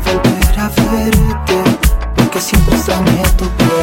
volver a verte, porque siempre extrañé tu piel,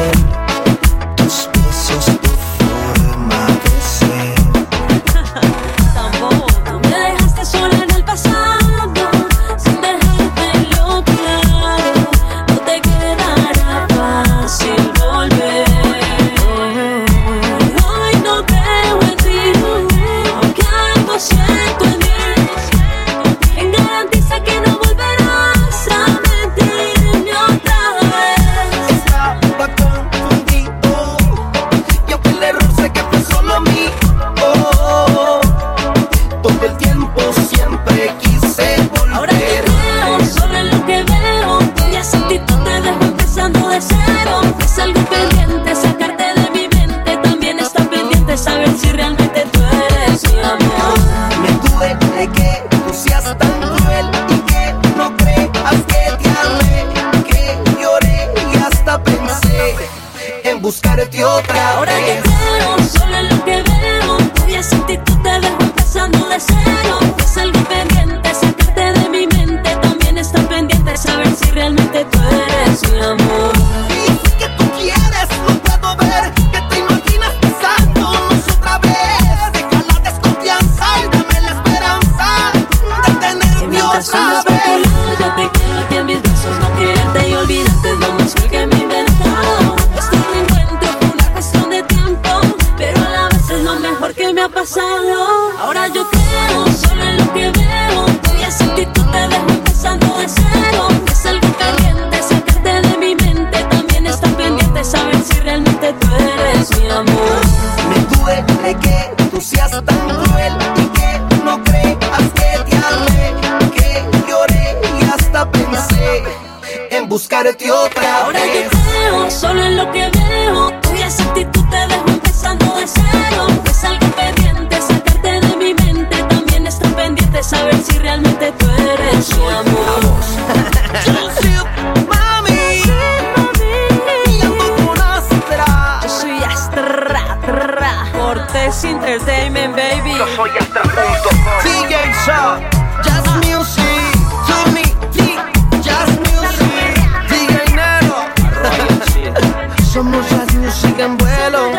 buscarte otra Ahora que creo solo lo que veo Y esa actitud te dejo empezando de cero. Es algo pendiente sacarte de mi mente. También está pendiente saber si realmente tú eres mi amor. Y que tú quieres, pasado. Ahora yo creo solo en lo que veo, y esa actitud te dejo empezando de cero. Es algo pendiente, sacarte de mi mente, también está pendiente saber si realmente tú eres mi amor. Me duele que tú seas tan cruel y que no creas que te amé, que lloré y hasta pensé en buscarte otra Ahora yo vez. creo solo en lo que soy vos. mami. Astra. Soy Astra, Entertainment, baby. Yo soy Astra. DJ Shaw. Jazz Music. To Music. DJ Nero. Somos Jazz Music en vuelo.